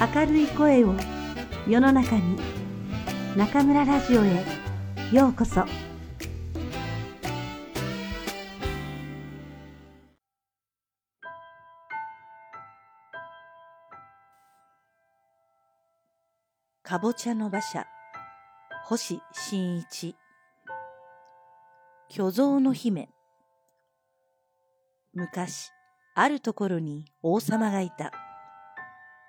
明るい声を世の中に中村ラジオへようこそ。かぼちゃの馬車星新一。巨像の姫。昔あるところに王様がいた。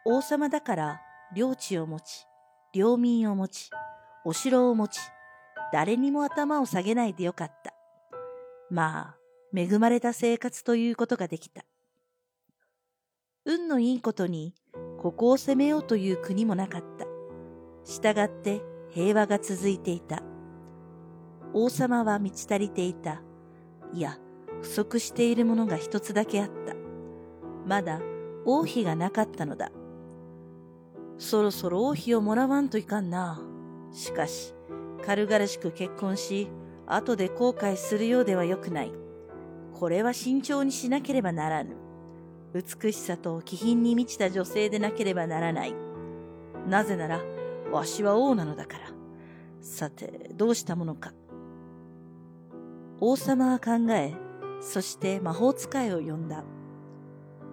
王様だから領地を持ち領民を持ちお城を持ち誰にも頭を下げないでよかったまあ恵まれた生活ということができた運のいいことにここを攻めようという国もなかったしたがって平和が続いていた。王様は満ち足りていた。いや、不足しているものが一つだけあった。まだ王妃がなかったのだ。そろそろ王妃をもらわんといかんな。しかし、軽々しく結婚し、後で後悔するようではよくない。これは慎重にしなければならぬ。美しさと気品に満ちた女性でなければならない。なぜなら、わしは王なのだから。さて、どうしたものか。王様は考え、そして魔法使いを呼んだ。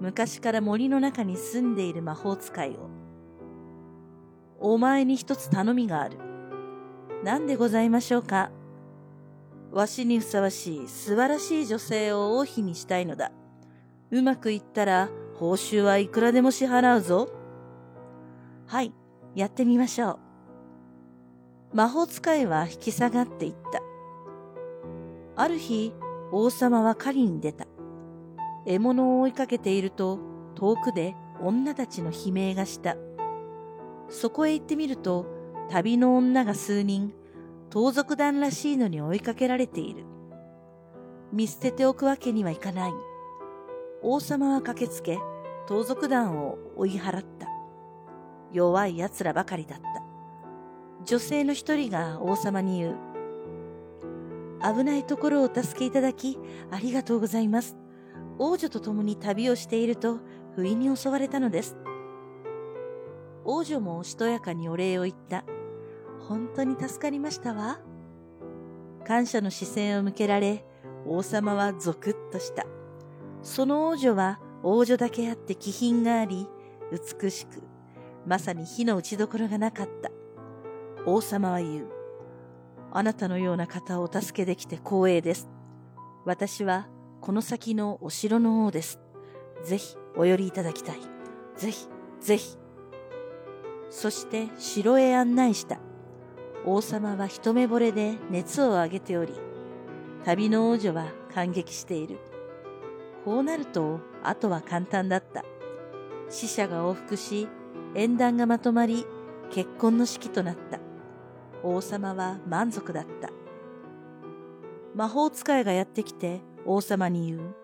昔から森の中に住んでいる魔法使いを。お前に一つ頼みがある。何でございましょうか？わしにふさわしい素晴らしい女性を王妃にしたいのだ。うまくいったら報酬はいくらでも支払うぞ。はい、やってみましょう。魔法使いは引き下がっていった。ある日、王様は狩りに出た。獲物を追いかけていると、遠くで女たちの悲鳴がした。そこへ行ってみると、旅の女が数人、盗賊団らしいのに追いかけられている。見捨てておくわけにはいかない。王様は駆けつけ、盗賊団を追い払った。弱い奴らばかりだった。女性の一人が王様に言う。危ないところをお助けいただき、ありがとうございます。王女と共に旅をしていると、不意に襲われたのです。王女もおしとやかにお礼を言った。本当に助かりましたわ。感謝の視線を向けられ、王様はゾクッとした。その王女は王女だけあって気品があり、美しく、まさに火の打ちどころがなかった。王様は言う。あなたのような方をお助けできて光栄です。私はこの先のお城の王です。ぜひお寄りいただきたい。ぜひ、ぜひ。そして城へ案内した。王様は一目惚れで熱を上げており、旅の王女は感激している。こうなると、あとは簡単だった。死者が往復し、縁談がまとまり、結婚の式となった。王様は満足だった。魔法使いがやってきて王様に言う。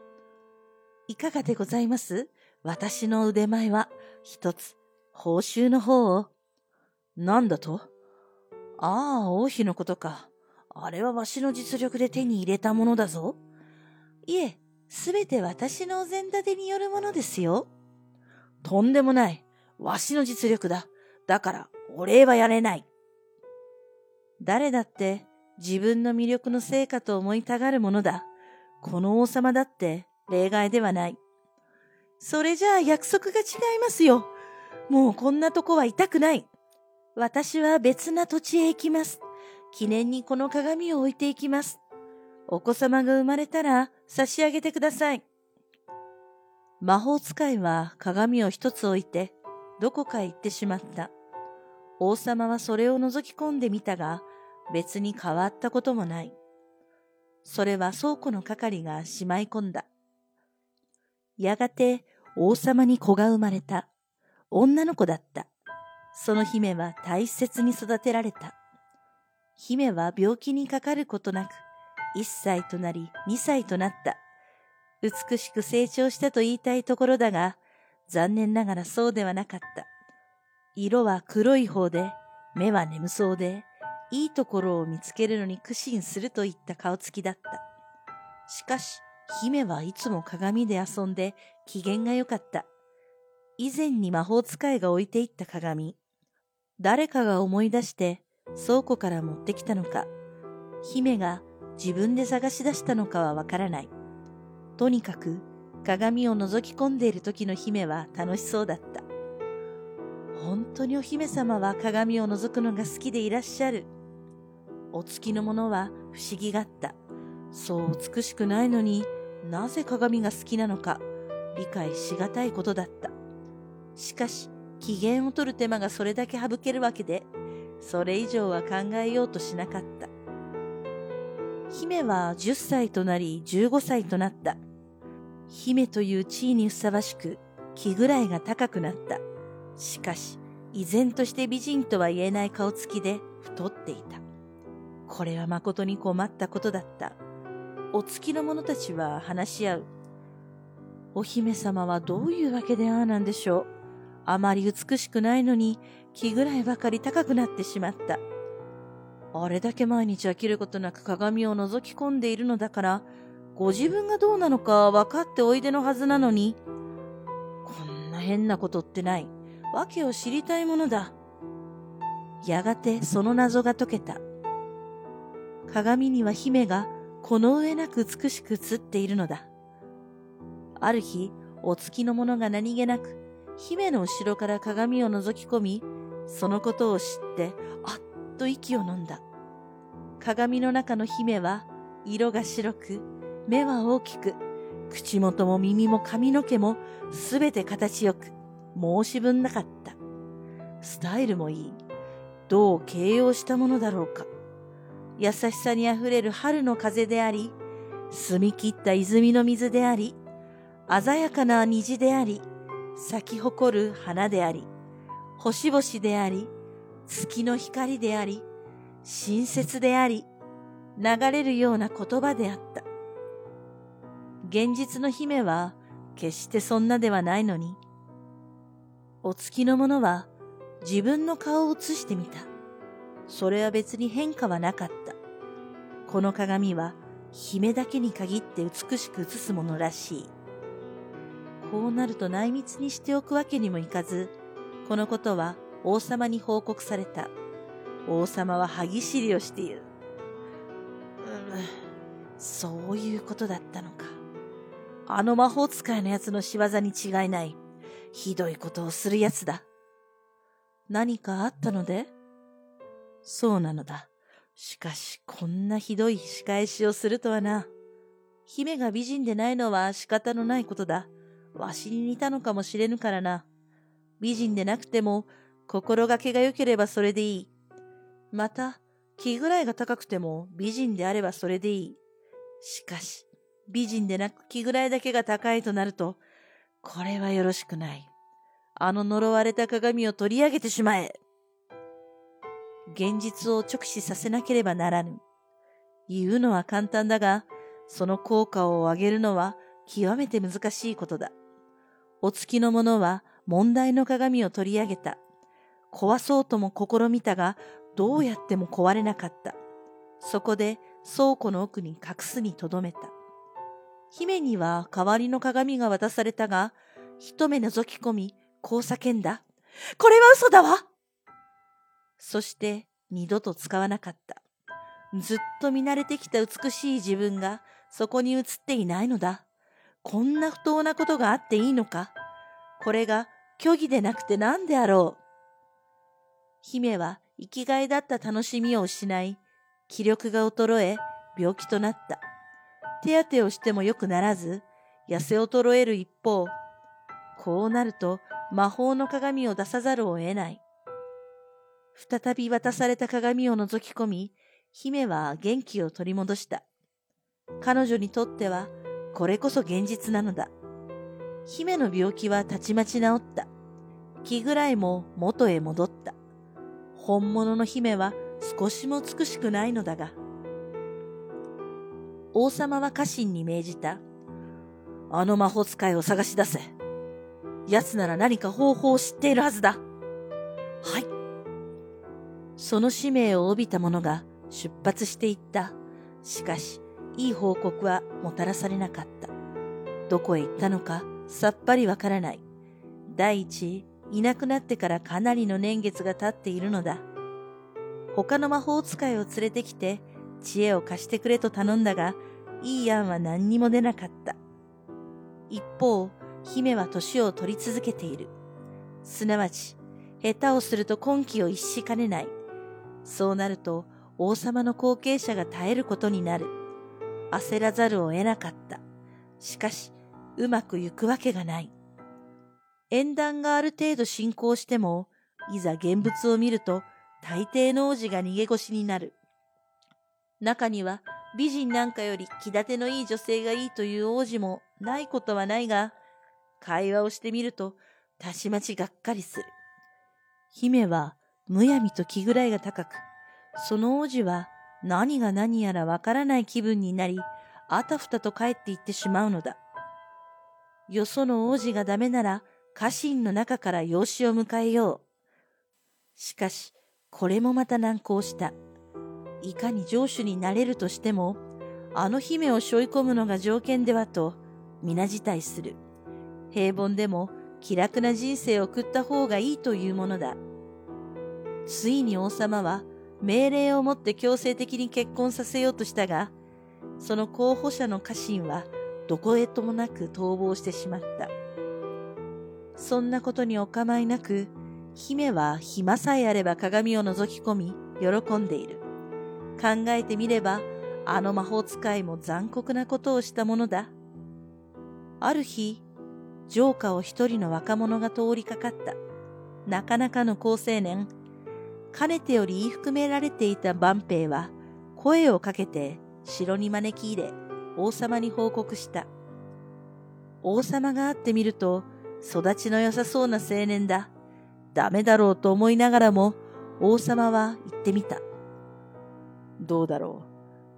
いかがでございます？私の腕前は一つ報酬の方を？なんだと？ああ、王妃のことか。あれはわしの実力で手に入れたものだぞ。いえ、すべて私のお膳立てによるものですよ。とんでもない。わしの実力だ。だから、お礼はやれない。誰だって自分の魅力の成果と思いたがるものだ。この王様だって例外ではない。それじゃあ約束が違いますよ。もうこんなとこは痛くない。私は別な土地へ行きます。記念にこの鏡を置いていきます。お子様が生まれたら差し上げてください。魔法使いは鏡を一つ置いてどこかへ行ってしまった。王様はそれを覗き込んでみたが、別に変わったこともない。それは倉庫の係がしまい込んだ。やがて王様に子が生まれた。女の子だった。その姫は大切に育てられた。姫は病気にかかることなく、1歳となり2歳となった。美しく成長したと言いたいところだが、残念ながらそうではなかった。色は黒い方で、目は眠そうで、いいところを見つけるのに苦心するといった顔つきだった。しかし、姫はいつも鏡で遊んで機嫌が良かった。以前に魔法使いが置いていった鏡。誰かが思い出して倉庫から持ってきたのか、姫が自分で探し出したのかはわからない。とにかく鏡を覗き込んでいる時の姫は楽しそうだった。本当にお姫様は鏡を覗くのが好きでいらっしゃる。お月のものは不思議がった。そう美しくないのになぜ鏡が好きなのか理解しがたいことだった。しかし、機嫌を取る手間がそれだけ省けるわけで、それ以上は考えようとしなかった。姫は10歳となり15歳となった。姫という地位にふさわしく気ぐらいが高くなった。しかし、依然として美人とは言えない顔つきで太っていた。これは誠に困ったことだった。お月の者たちは話し合う。お姫様はどういうわけでああなんでしょう？あまり美しくないのに気ぐらいばかり高くなってしまった。あれだけ毎日飽きることなく鏡を覗き込んでいるのだから、ご自分がどうなのか分かっておいでのはずなのに、こんな変なことってない。訳を知りたいものだ。やがてその謎が解けた。鏡には姫がこの上なく美しく映っているのだ。ある日、お月の者が何気なく、姫の後ろから鏡を覗き込み、そのことを知って、あっと息を飲んだ。鏡の中の姫は、色が白く、目は大きく、口元も耳も髪の毛もすべて形よく、申し分なかった。スタイルもいい。どう形容したものだろうか。優しさにあふれる春の風であり、澄み切った泉の水であり、鮮やかな虹であり、咲き誇る花であり、星々であり、月の光であり、親切であり、流れるような言葉であった。現実の姫は決してそんなではないのに、お月の者は自分の顔を映してみた。それは別に変化はなかった。この鏡は姫だけに限って美しく映すものらしい。こうなると内密にしておくわけにもいかず、このことは王様に報告された。王様は歯ぎしりをしている。うん、そういうことだったのか。あの魔法使いのやつの仕業に違いない。ひどいことをするやつだ。何かあったので？そうなのだ。しかし、こんなひどい仕返しをするとはな。姫が美人でないのは仕方のないことだ。わしに似たのかもしれぬからな。美人でなくても、心がけが良ければそれでいい。また、気ぐらいが高くても美人であればそれでいい。しかし、美人でなく気ぐらいだけが高いとなると、これはよろしくない。あの呪われた鏡を取り上げてしまえ。現実を直視させなければならぬ。言うのは簡単だが、その効果を上げるのは極めて難しいことだ。お月の者は問題の鏡を取り上げた。壊そうとも試みたが、どうやっても壊れなかった。そこで倉庫の奥に隠すにとどめた。姫には代わりの鏡が渡されたが、一目覗き込み、こう叫んだ。これは嘘だわそして二度と使わなかった。ずっと見慣れてきた美しい自分がそこに映っていないのだ。こんな不当なことがあっていいのか？これが虚偽でなくて何であろう？姫は生きがいだった楽しみを失い、気力が衰え、病気となった。手当てをしても良くならず、痩せ衰える一方、こうなると魔法の鏡を出さざるを得ない。再び渡された鏡を覗き込み、姫は元気を取り戻した。彼女にとっては、これこそ現実なのだ。姫の病気はたちまち治った。気ぐらいも元へ戻った。本物の姫は少しも美しくないのだが。王様は家臣に命じた。あの魔法使いを探し出せ。奴なら何か方法を知っているはずだ。はい。その使命を帯びた者が出発していった。しかし、いい報告はもたらされなかった。どこへ行ったのかさっぱりわからない。第一、いなくなってからかなりの年月が経っているのだ。他の魔法使いを連れてきて、知恵を貸してくれと頼んだが、いい案は何にも出なかった。一方、姫は年を取り続けている。すなわち、下手をすると今季を逸しかねない。そうなると、王様の後継者が絶えることになる。焦らざるを得なかった。しかし、うまくいくわけがない。縁談がある程度進行しても、いざ現物を見ると、大抵の王子が逃げ腰になる。中には、美人なんかより気立てのいい女性がいいという王子もないことはないが、会話をしてみると、たちまちがっかりする。姫は、むやみと気ぐらいが高く、その王子は何が何やらわからない気分になり、あたふたと帰っていってしまうのだ。よその王子がダメなら、家臣の中から養子を迎えよう。しかし、これもまた難航した。いかに城主になれるとしても、あの姫を背負い込むのが条件ではと、皆辞退する。平凡でも気楽な人生を送った方がいいというものだ。ついに王様は命令をもって強制的に結婚させようとしたが、その候補者の家臣はどこへともなく逃亡してしまった。そんなことにお構いなく、姫は暇さえあれば鏡を覗き込み、喜んでいる。考えてみれば、あの魔法使いも残酷なことをしたものだ。ある日、城下を一人の若者が通りかかった。なかなかの好青年。かねてより言い含められていた万兵は、声をかけて城に招き入れ、王様に報告した。王様が会ってみると、育ちの良さそうな青年だ。ダメだろうと思いながらも、王様は言ってみた。どうだろ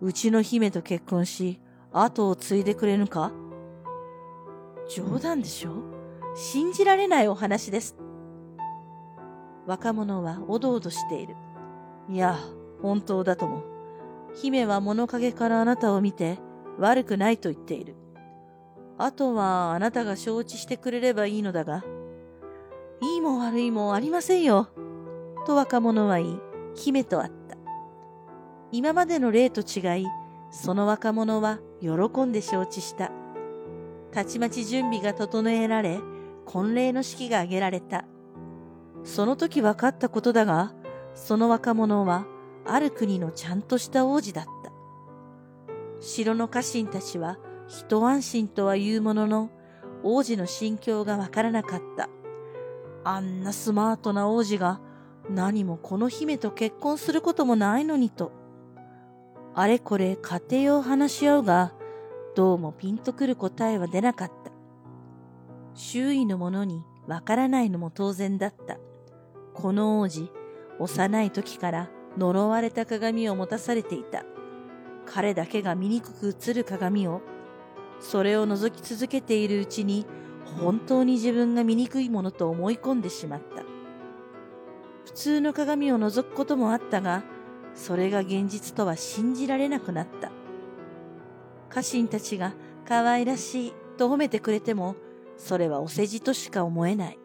う。うちの姫と結婚し、後を継いでくれぬか？冗談でしょ？信じられないお話です。若者はおどおどしている。いや、本当だとも。姫は物陰からあなたを見て悪くないと言っている。あとはあなたが承知してくれればいいのだが、いいも悪いもありませんよ。と若者は言い、姫と会った。今までの例と違い、その若者は喜んで承知した。たちまち準備が整えられ、婚礼の式が挙げられた。その時分かったことだが、その若者は、ある国のちゃんとした王子だった。城の家臣たちは、一安心とは言うものの、王子の心境がわからなかった。あんなスマートな王子が何もこの姫と結婚することもないのにと。あれこれ家庭を話し合うが、どうもピンとくる答えは出なかった。周囲の者にわからないのも当然だった。この王子、幼い時から呪われた鏡を持たされていた。彼だけが醜く映る鏡をそれを覗き続けているうちに本当に自分が醜いものと思い込んでしまった。普通の鏡を覗くこともあったが、それが現実とは信じられなくなった。家臣たちが可愛らしいと褒めてくれても、それはお世辞としか思えない。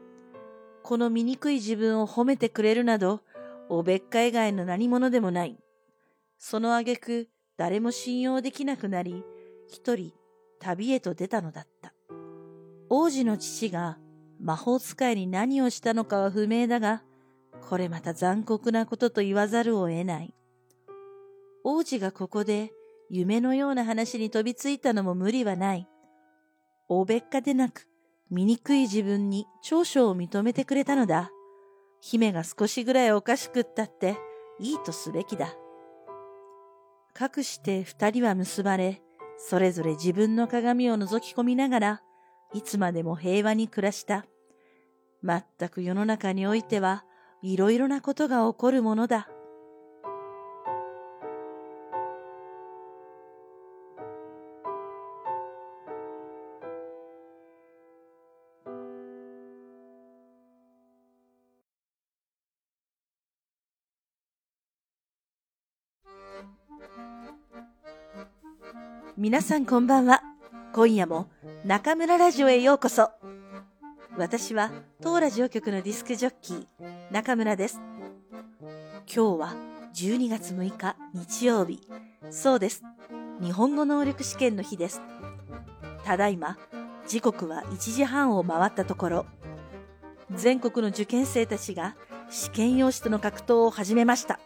この醜い自分を褒めてくれるなど、おべっか以外の何者でもない。その挙句、誰も信用できなくなり、一人旅へと出たのだった。王子の父が魔法使いに何をしたのかは不明だが、これまた残酷なことと言わざるを得ない。王子がここで夢のような話に飛びついたのも無理はない。おべっかでなく、醜い自分に長所を認めてくれたのだ。姫が少しぐらいおかしくったって、いいとすべきだ。かくして二人は結ばれ、それぞれ自分の鏡を覗き込みながら、いつまでも平和に暮らした。まったく世の中においては、いろいろなことが起こるものだ。皆さんこんばんは。今夜も中村ラジオへようこそ。私は当ラジオ局のディスクジョッキー中村です。今日は12月6日日曜日。そうです。日本語能力試験の日です。ただいま時刻は1時半を回ったところ。全国の受験生たちが試験用紙との格闘を始めました。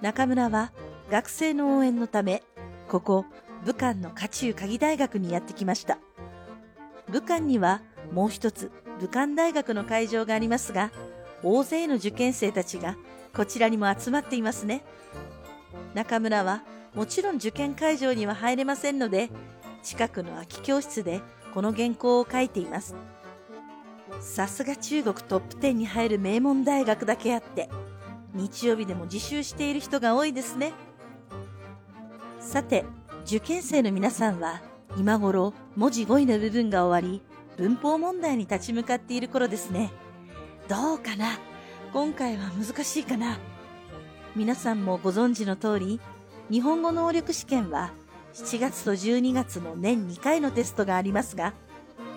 中村は学生の応援のためここ武漢の家中鍵大学にやってきました。武漢にはもう一つ武漢大学の会場がありますが大勢の受験生たちがこちらにも集まっていますね。中村はもちろん受験会場には入れませんので近くの空き教室でこの原稿を書いています。さすが中国トップ10に入る名門大学だけあって日曜日でも自習している人が多いですね。さて受験生の皆さんは今頃文字語彙の部分が終わり文法問題に立ち向かっている頃ですね。どうかな？今回は難しいかな？皆さんもご存知の通り日本語能力試験は7月と12月の年2回のテストがありますが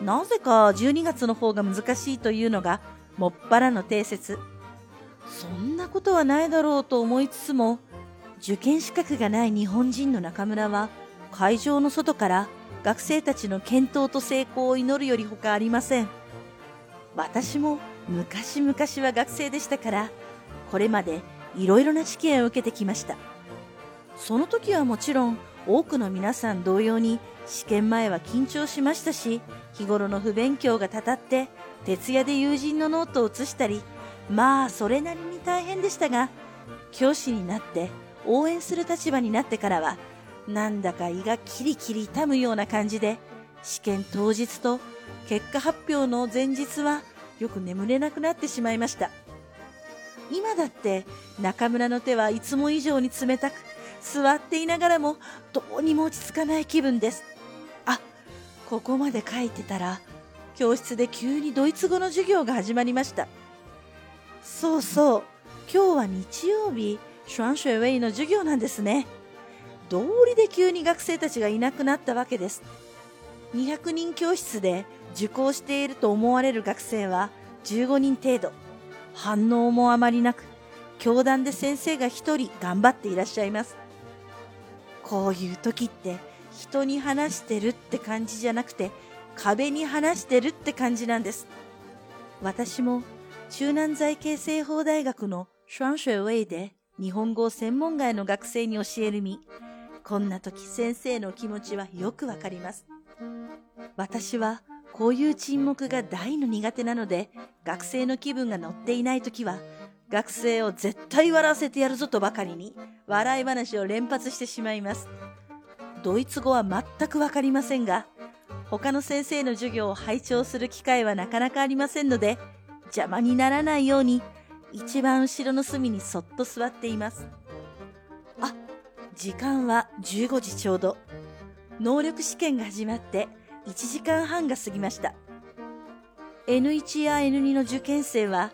なぜか12月の方が難しいというのがもっぱらの定説。そんなことはないだろうと思いつつも受験資格がない日本人の中村は会場の外から学生たちの健闘と成功を祈るより他ありません。私も昔々は学生でしたからこれまでいろいろな試験を受けてきました。その時はもちろん多くの皆さん同様に試験前は緊張しましたし日頃の不勉強がたたって徹夜で友人のノートを写したりまあそれなりに大変でしたが教師になって応援する立場になってからはなんだか胃がキリキリ痛むような感じで試験当日と結果発表の前日はよく眠れなくなってしまいました。今だって中村の手はいつも以上に冷たく座っていながらもどうにも落ち着かない気分です。あここまで書いてたら教室で急にドイツ語の授業が始まりました。そうそう今日は日曜日。シュアンシュエウェイの授業なんですね。道理で急に学生たちがいなくなったわけです。200人教室で受講していると思われる学生は15人程度。反応もあまりなく教壇で先生が1人頑張っていらっしゃいます。こういう時って人に話してるって感じじゃなくて壁に話してるって感じなんです。私も中南財系西方大学のシュアンシュエウェイで日本語を専門外の学生に教える身こんな時先生の気持ちはよくわかります。私はこういう沈黙が大の苦手なので、学生の気分が乗っていない時は、学生を絶対笑わせてやるぞとばかりに、笑い話を連発してしまいます。ドイツ語は全くわかりませんが、他の先生の授業を拝聴する機会はなかなかありませんので、邪魔にならないように、一番後ろの隅にそっと座っています。あ時間は15時ちょうど。能力試験が始まって1時間半が過ぎました。N1 や N2 の受験生は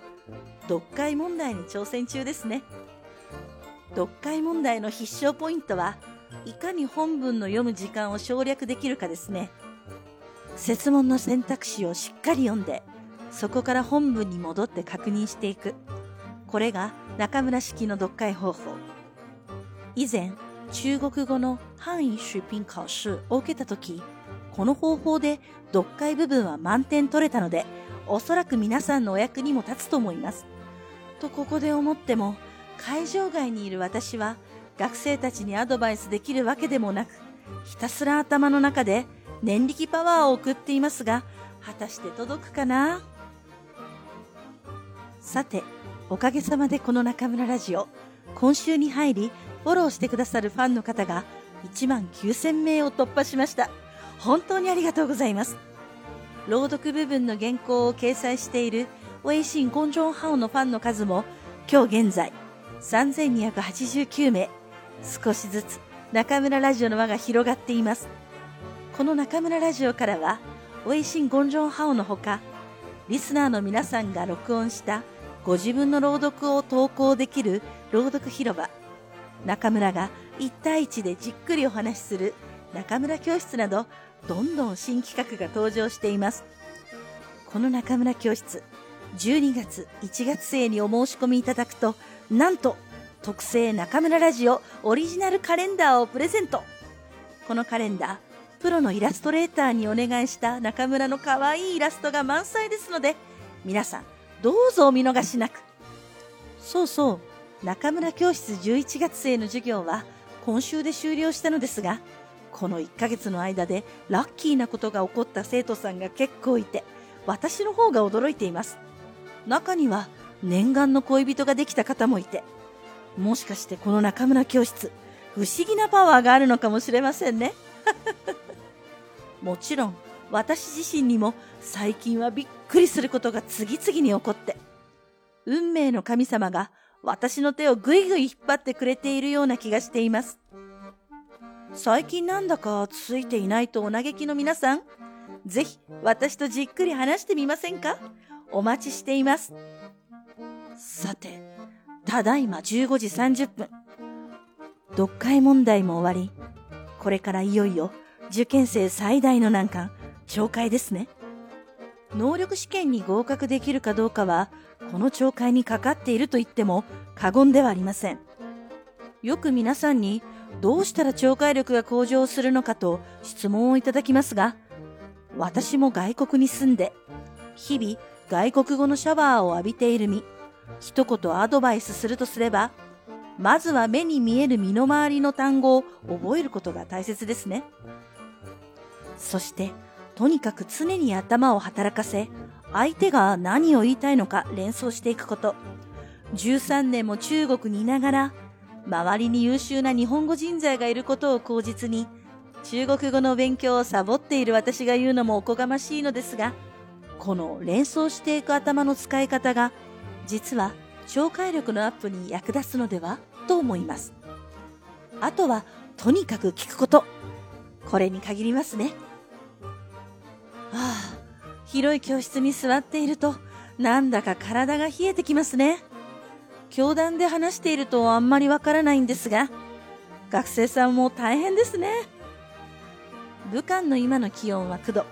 読解問題に挑戦中ですね。読解問題の必勝ポイントはいかに本文の読む時間を省略できるかですね。設問の選択肢をしっかり読んで、そこから本文に戻って確認していく。これが中村式の読解方法。以前、中国語の範囲出品考試を受けた時この方法で読解部分は満点取れたのでおそらく皆さんのお役にも立つと思いますとここで思っても会場外にいる私は学生たちにアドバイスできるわけでもなくひたすら頭の中で念力パワーを送っていますが果たして届くかな？さておかげさまでこの中村ラジオ今週に入りフォローしてくださるファンの方が1万9000名を突破しました。本当にありがとうございます。朗読部分の原稿を掲載している微信公众号のファンの数も今日現在3289名。少しずつ中村ラジオの輪が広がっています。この中村ラジオからは微信公众号のほか、リスナーの皆さんが録音したご自分の朗読を投稿できる朗読広場中村が1対1でじっくりお話しする中村教室などどんどん新企画が登場していますこの中村教室、12月、1月生にお申し込みいただくと、なんと、特製中村ラジオオリジナルカレンダーをプレゼント。このカレンダー、プロのイラストレーターにお願いした中村の可愛いイラストが満載ですので、皆さん、どうぞお見逃しなく。そうそう、中村教室11月生の授業は今週で終了したのですが、この1ヶ月の間でラッキーなことが起こった生徒さんが結構いて、私の方が驚いています。中には念願の恋人ができた方もいて、もしかしてこの中村教室、不思議なパワーがあるのかもしれませんね。もちろん、私自身にも最近はびっくりすることが次々に起こって、運命の神様が私の手をぐいぐい引っ張ってくれているような気がしています。最近なんだかついていないとお嘆きの皆さん、ぜひ私とじっくり話してみませんか？お待ちしています。さて、ただいま15時30分。読解問題も終わり、これからいよいよ受験生最大の難関、懲戒ですね。能力試験に合格できるかどうかは、この懲戒にかかっていると言っても過言ではありません。よく皆さんにどうしたら懲戒力が向上するのかと質問をいただきますが、私も外国に住んで、日々外国語のシャワーを浴びている身、一言アドバイスするとすれば、まずは目に見える身の回りの単語を覚えることが大切ですね。そして、とにかく常に頭を働かせ、相手が何を言いたいのか連想していくこと。13年も中国にいながら、周りに優秀な日本語人材がいることを口実に、中国語の勉強をサボっている私が言うのもおこがましいのですが、この連想していく頭の使い方が、実は聴解力のアップに役立つのではと思います。あとは、とにかく聞くこと。これに限りますね。ああ、広い教室に座っていると、なんだか体が冷えてきますね。教壇で話しているとあんまりわからないんですが、学生さんも大変ですね。武漢の今の気温は9度。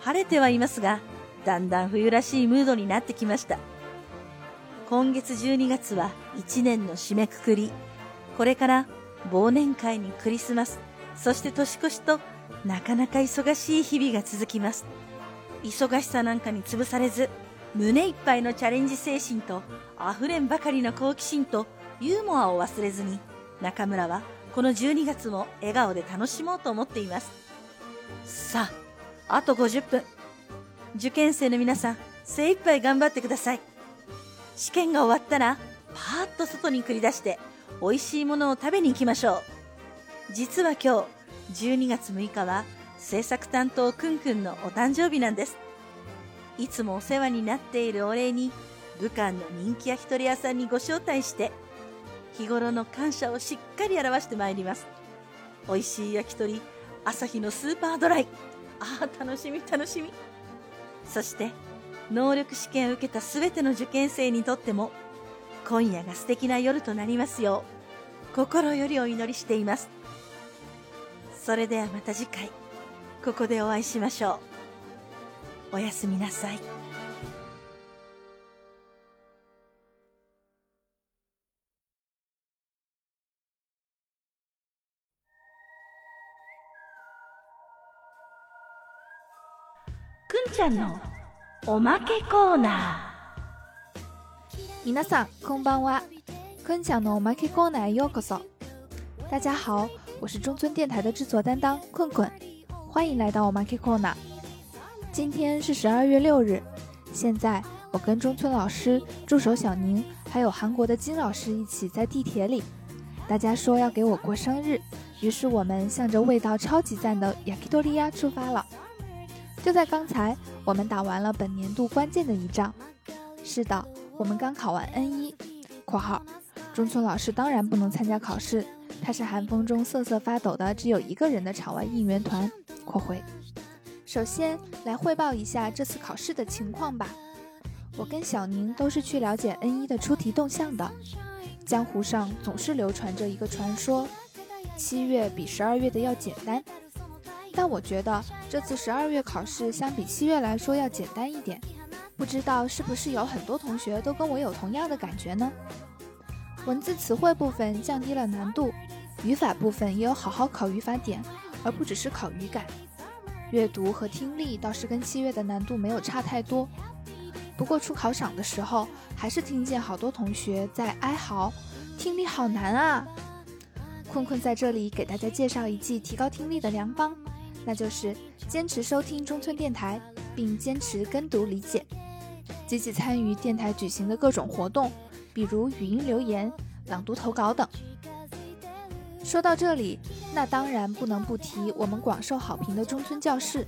晴れてはいますが、だんだん冬らしいムードになってきました。今月12月は1年の締めくくり。これから忘年会にクリスマス、そして年越しとなかなか忙しい日々が続きます。忙しさなんかに潰されず、胸いっぱいのチャレンジ精神と溢れんばかりの好奇心とユーモアを忘れずに、中村はこの12月も笑顔で楽しもうと思っています。さあ、あと50分。受験生の皆さん、精一杯頑張ってください。試験が終わったら、パーッと外に繰り出して、美味しいものを食べに行きましょう。実は今日、12月6日は、制作担当くんくんのお誕生日なんです。いつもお世話になっているお礼に、武漢の人気焼き鳥屋さんにご招待して、日頃の感謝をしっかり表してまいります。美味しい焼き鳥、朝日のスーパードライ。ああ、楽しみ楽しみ。そして、能力試験を受けたすべての受験生にとっても、今夜が素敵な夜となりますよう、心よりお祈りしています。それではまた次回、ここでお会いしましょう。おやすみなさい。くんちゃんのおまけコーナー皆さんこんばんは。坤享のおまけコーナーへようこそ。大家好，我是中村电台的制作担当困困，欢迎来到我马 K Corner。今天是十二月六日，现在我跟中村老师、助手小宁，还有韩国的金老师一起在地铁里。大家说要给我过生日，于是我们向着味道超级赞的雅基多利亚出发了。就在刚才，我们打完了本年度关键的一仗。是的，我们刚考完 N 一（括号）。中村老师当然不能参加考试，他是寒风中瑟瑟发抖的只有一个人的场外应援团（括回）。首先来汇报一下这次考试的情况吧。我跟小宁都是去了解 N 一的出题动向的。江湖上总是流传着一个传说：七月比十二月的要简单。但我觉得这次十二月考试相比七月来说要简单一点。不知道是不是有很多同学都跟我有同样的感觉呢？文字词汇部分降低了难度，语法部分也有好好考语法点，而不只是考语感。阅读和听力倒是跟七月的难度没有差太多。不过出考场的时候，还是听见好多同学在哀嚎：“听力好难啊！”困困在这里给大家介绍一剂提高听力的良方，那就是坚持收听中村电台，并坚持跟读理解，积极参与电台举行的各种活动，比如语音留言、朗读投稿等。说到这里，那当然不能不提我们广受好评的中村教室。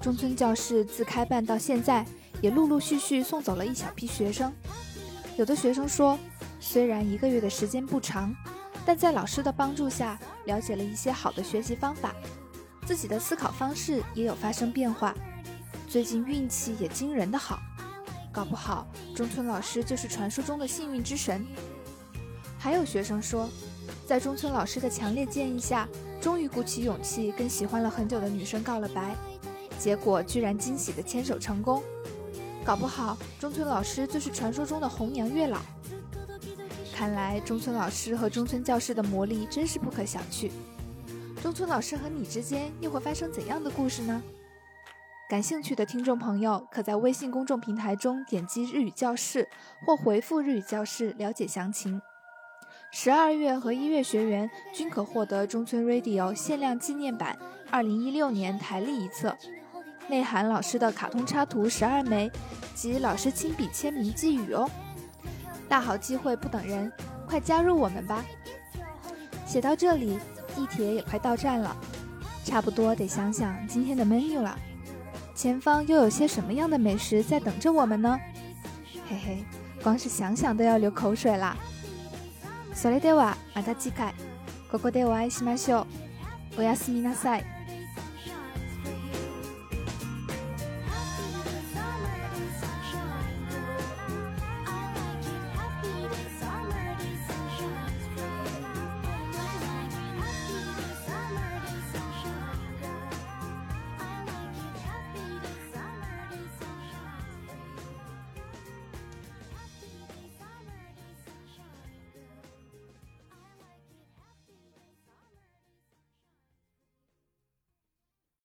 中村教室自开办到现在，也陆陆续续送走了一小批学生。有的学生说，虽然一个月的时间不长。但在老师的帮助下，了解了一些好的学习方法，自己的思考方式也有发生变化。最近运气也惊人的好，搞不好中村老师就是传说中的幸运之神。还有学生说，在中村老师的强烈建议下，终于鼓起勇气跟喜欢了很久的女生告了白，结果居然惊喜的牵手成功。搞不好中村老师就是传说中的红娘月老。看来中村老师和中村教室的魔力真是不可小觑。中村老师和你之间又会发生怎样的故事呢？感兴趣的听众朋友可在微信公众平台中点击“日语教室”或回复“日语教室”了解详情。十二月和一月学员均可获得中村 Radio 限量纪念版二零一六年台历一册，内含老师的卡通插图十二枚及老师亲笔签名寄语哦。大好机会不等人，快加入我们吧！写到这里，地铁也快到站了，差不多得想想今天的 menu 了。前方又有些什么样的美食在等着我们呢？嘿嘿，光是想想都要流口水啦！それではまた次回ここでお会いしましょう。おやすみなさい。